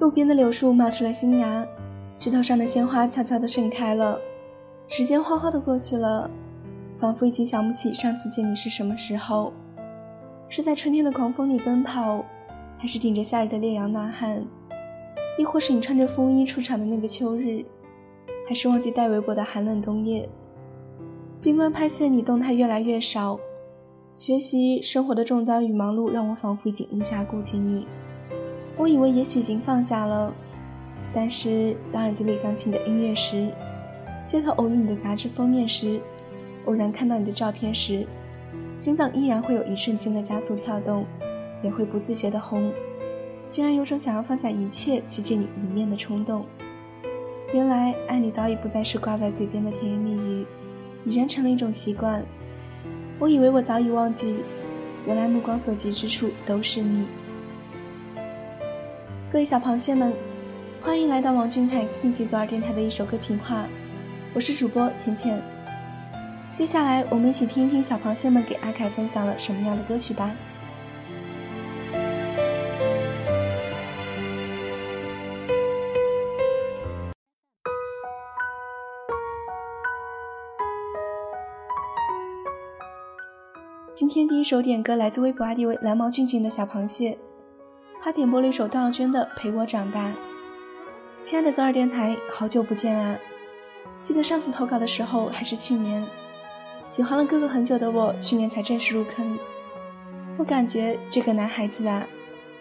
路边的柳树冒出了新芽，枝头上的鲜花悄悄地盛开了。时间哗哗地过去了，仿佛已经想不起上次见你是什么时候。是在春天的狂风里奔跑，还是顶着夏日的烈阳呐喊？亦或是你穿着风衣出场的那个秋日，还是忘记带围脖的寒冷冬夜？冰关拍现你动态越来越少，学习生活的重担与忙碌让我仿佛已经无暇顾及你。我以为也许已经放下了，但是当耳机里响起你的音乐时，街头偶遇你的杂志封面时，偶然看到你的照片时，心脏依然会有一瞬间的加速跳动，也会不自觉的红，竟然有种想要放下一切去见你一面的冲动。原来爱你早已不再是挂在嘴边的甜言蜜语，已然成了一种习惯。我以为我早已忘记，原来目光所及之处都是你。各位小螃蟹们，欢迎来到王俊凯 King 左耳电台的一首歌情话，我是主播浅浅。接下来，我们一起听一听小螃蟹们给阿凯分享了什么样的歌曲吧。今天第一首点歌来自微博 ID 为蓝毛俊俊的小螃蟹。他点播了一首段耀娟的《陪我长大》。亲爱的左耳电台，好久不见啊！记得上次投稿的时候还是去年，喜欢了哥哥很久的我，去年才正式入坑。我感觉这个男孩子啊，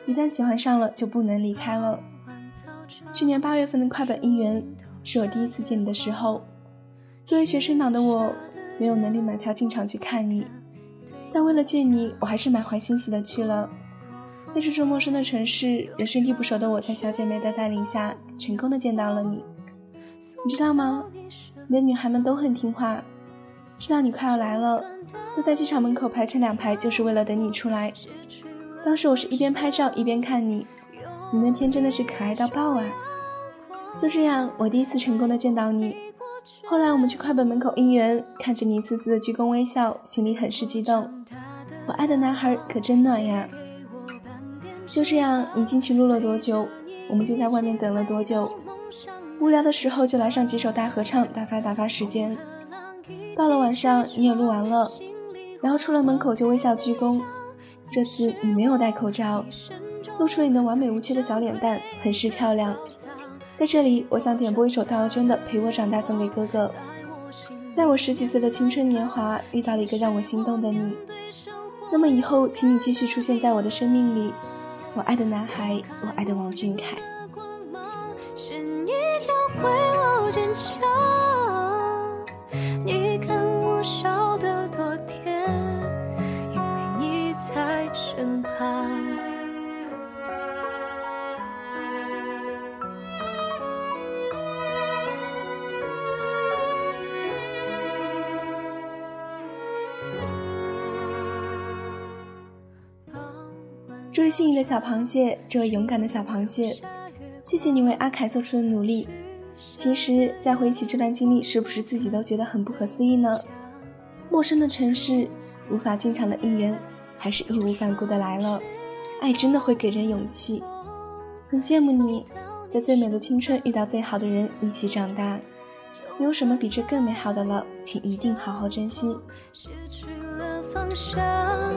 一旦喜欢上了就不能离开了。去年八月份的快本姻缘是我第一次见你的时候，作为学生党的我，没有能力买票进场去看你，但为了见你，我还是满怀欣喜的去了。在这座陌生的城市，人生地不熟的我，在小姐妹的带领下，成功的见到了你。你知道吗？你的女孩们都很听话，知道你快要来了，都在机场门口排成两排，就是为了等你出来。当时我是一边拍照一边看你，你那天真的是可爱到爆啊！就这样，我第一次成功的见到你。后来我们去快本门口应援，看着你一次次的鞠躬微笑，心里很是激动。我爱的男孩可真暖呀！就这样，你进去录了多久，我们就在外面等了多久。无聊的时候就来上几首大合唱，打发打发时间。到了晚上，你也录完了，然后出了门口就微笑鞠躬。这次你没有戴口罩，露出了你的完美无缺的小脸蛋，很是漂亮。在这里，我想点播一首邓耀娟的《陪我长大》，送给哥哥。在我十几岁的青春年华，遇到了一个让我心动的你，那么以后，请你继续出现在我的生命里。我爱的男孩，我爱的王俊凯。这位幸运的小螃蟹，这位勇敢的小螃蟹，谢谢你为阿凯做出的努力。其实，再回忆起这段经历，是不是自己都觉得很不可思议呢？陌生的城市，无法进场的应援，还是义无反顾的来了。爱真的会给人勇气。很羡慕你，在最美的青春遇到最好的人，一起长大。没有什么比这更美好的了，请一定好好珍惜。失去了方向，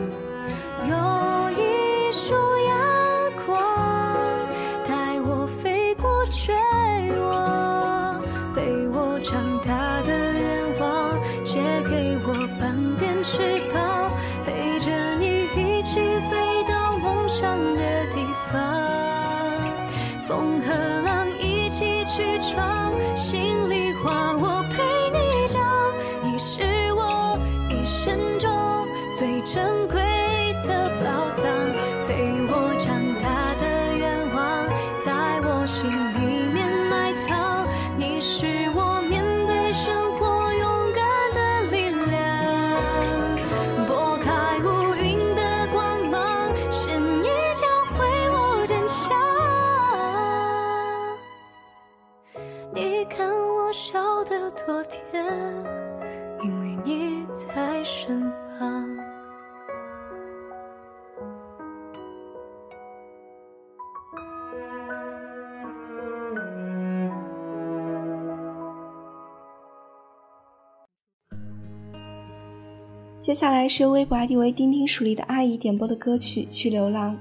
接下来是由微博 ID 为丁丁鼠里的阿姨点播的歌曲《去流浪》。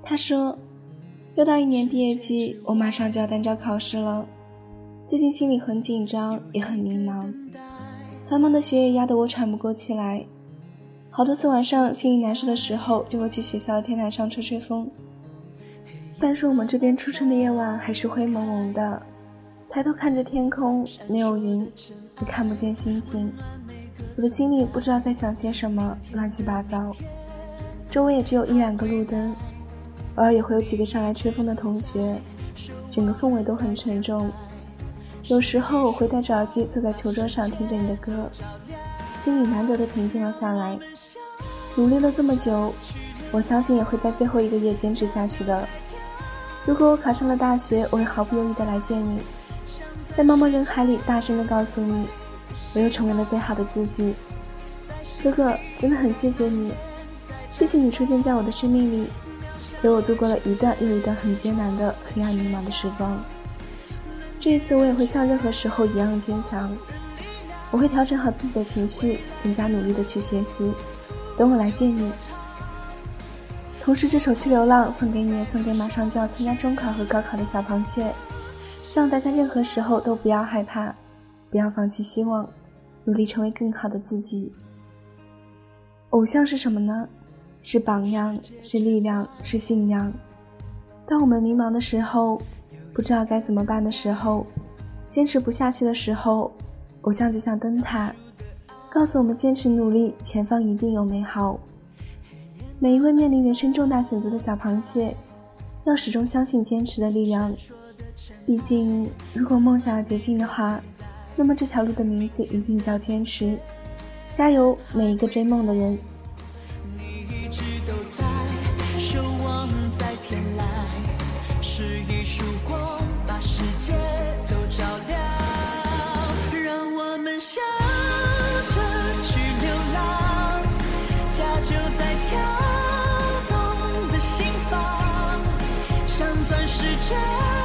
她说：“又到一年毕业季，我马上就要单招考试了，最近心里很紧张，也很迷茫。繁忙的学业压得我喘不过气来，好多次晚上心里难受的时候，就会去学校的天台上吹吹风。但是我们这边初春的夜晚还是灰蒙蒙的，抬头看着天空，没有云，也看不见星星。”我的心里不知道在想些什么，乱七八糟。周围也只有一两个路灯，偶尔也会有几个上来吹风的同学，整个氛围都很沉重。有时候我会戴着耳机坐在球桌上听着你的歌，心里难得的平静了下来。努力了这么久，我相信也会在最后一个月坚持下去的。如果我考上了大学，我会毫不犹豫的来见你，在茫茫人海里大声的告诉你。我又成为了最好的自己，哥哥，真的很谢谢你，谢谢你出现在我的生命里，陪我度过了一段又一段很艰难的黑暗迷茫的时光。这一次我也会像任何时候一样坚强，我会调整好自己的情绪，更加努力的去学习。等我来见你。同时，这首《去流浪》送给你，也送给马上就要参加中考和高考的小螃蟹。希望大家任何时候都不要害怕。不要放弃希望，努力成为更好的自己。偶像是什么呢？是榜样，是力量，是信仰。当我们迷茫的时候，不知道该怎么办的时候，坚持不下去的时候，偶像就像灯塔，告诉我们坚持努力，前方一定有美好。每一位面临人生重大选择的小螃蟹，要始终相信坚持的力量。毕竟，如果梦想要捷径的话，那么这条路的名字一定叫坚持，加油，每一个追梦的人。你一直都在，守望在天籁，是一束光，把世界都照亮。让我们向着去流浪，家就在跳动的心房，像钻石珍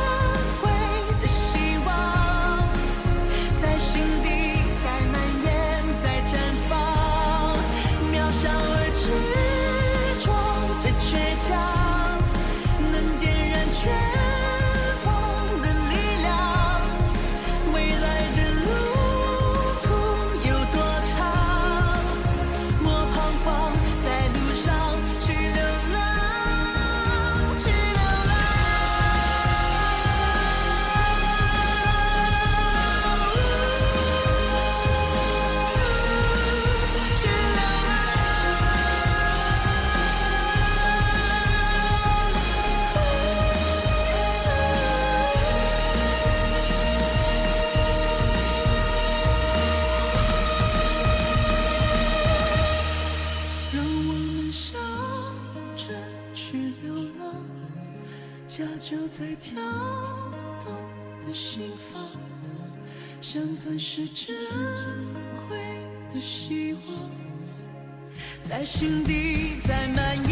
在跳动的心房，像钻石珍贵的希望，在心底，在蔓延，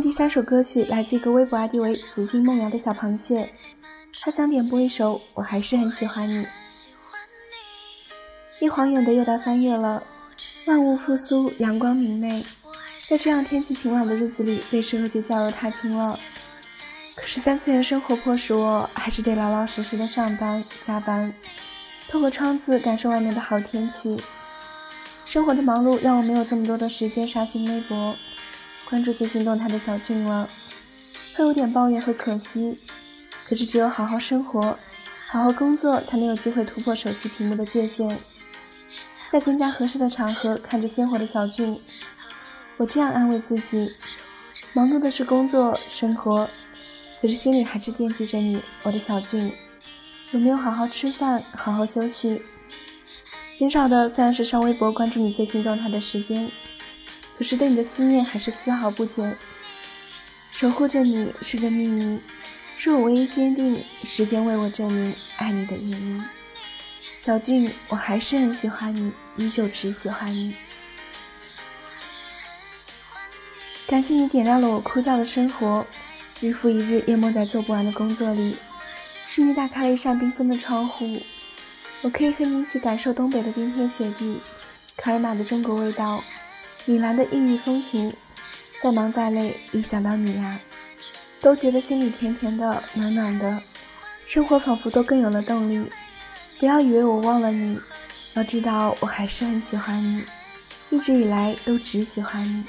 第三首歌曲来自一个微博 ID 为“紫金梦瑶”的小螃蟹，他想点播一首《我还是很喜欢你》。一晃眼的又到三月了，万物复苏，阳光明媚，在这样天气晴朗的日子里，最适合去郊游踏青了。可是三次元生活迫使我还是得老老实实的上班加班，透过窗子感受外面的好天气。生活的忙碌让我没有这么多的时间刷新微博。关注最新动态的小俊了，会有点抱怨和可惜，可是只有好好生活，好好工作，才能有机会突破手机屏幕的界限，在更加合适的场合看着鲜活的小俊。我这样安慰自己：忙碌的是工作生活，可是心里还是惦记着你，我的小俊。有没有好好吃饭，好好休息？减少的虽然是上微博关注你最新动态的时间。可是对你的思念还是丝毫不减，守护着你是个秘密，是我唯一坚定，时间为我证明爱你的原因。小俊，我还是很喜欢你，依旧只喜欢你。感谢你点亮了我枯燥的生活，日复一日淹没在做不完的工作里，是你打开了一扇缤纷的窗户，我可以和你一起感受东北的冰天雪地，卡尔玛的中国味道。米兰的异域风情，再忙再累，一想到你呀，都觉得心里甜甜的、暖暖的，生活仿佛都更有了动力。不要以为我忘了你，要知道我还是很喜欢你，一直以来都只喜欢你。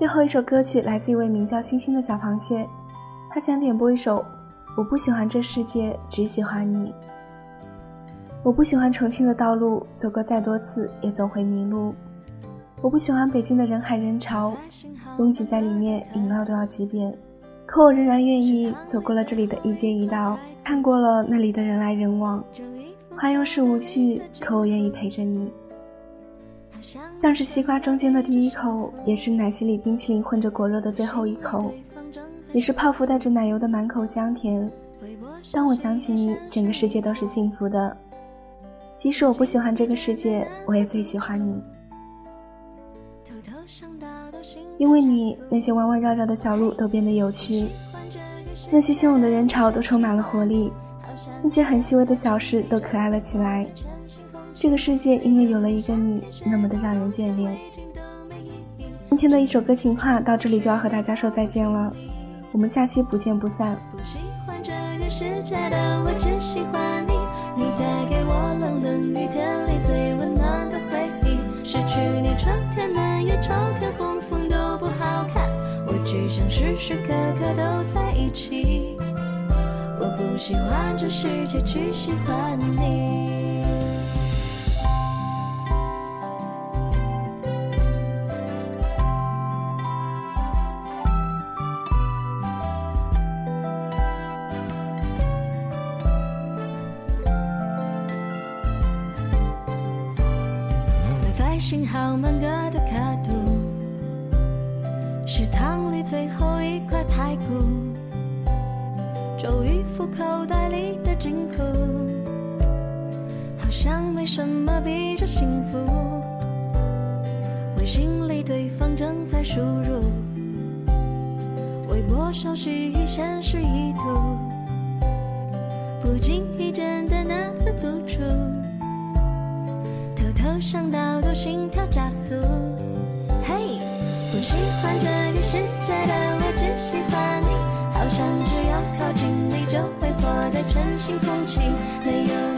最后一首歌曲来自一位名叫星星的小螃蟹，他想点播一首《我不喜欢这世界，只喜欢你》。我不喜欢重庆的道路，走过再多次也总会迷路。我不喜欢北京的人海人潮，拥挤在里面，饮料都要几遍。可我仍然愿意走过了这里的一街一道，看过了那里的人来人往。花又是无趣，可我愿意陪着你。像是西瓜中间的第一口，也是奶昔里冰淇淋混着果肉的最后一口，也是泡芙带着奶油的满口香甜。当我想起你，整个世界都是幸福的。即使我不喜欢这个世界，我也最喜欢你。因为你，那些弯弯绕绕的小路都变得有趣，那些汹涌的人潮都充满了活力，那些很细微的小事都可爱了起来。这个世界因为有了一个你，那么的让人眷恋。今天的一首歌情话到这里就要和大家说再见了，我们下期不见不散。喜欢这个世界的我，只喜欢你。你带给我冷冷雨天里最温暖的回忆。失去你，春天南雨秋天红枫都不好看。我只想时时刻刻都在一起。我不喜欢这世界，只喜欢你。好满格的卡度，食堂里最后一块排骨，周瑜服口袋里的金库，好像没什么比这幸福。微信里对方正在输入，微博消息已显示已读，不经意间的那次独处。偷偷想到都心跳加速。嘿，不喜欢这个世界的我，只喜欢你。好像只要靠近你就会获得全新空气。没有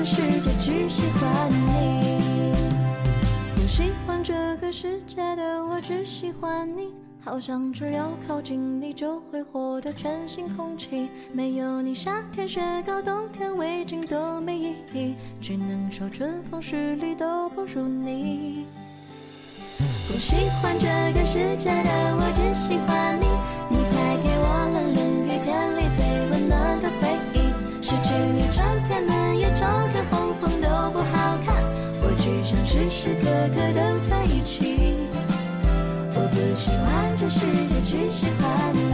这世界，只喜欢你。不喜欢这个世界的我，只喜欢你。好像只要靠近你就会获得全新空气。没有你，夏天雪糕，冬天围巾都没意义。只能说春风十里都不如你。不喜欢这个世界的我，时刻刻都在一起。我不喜欢这世界，只喜欢你。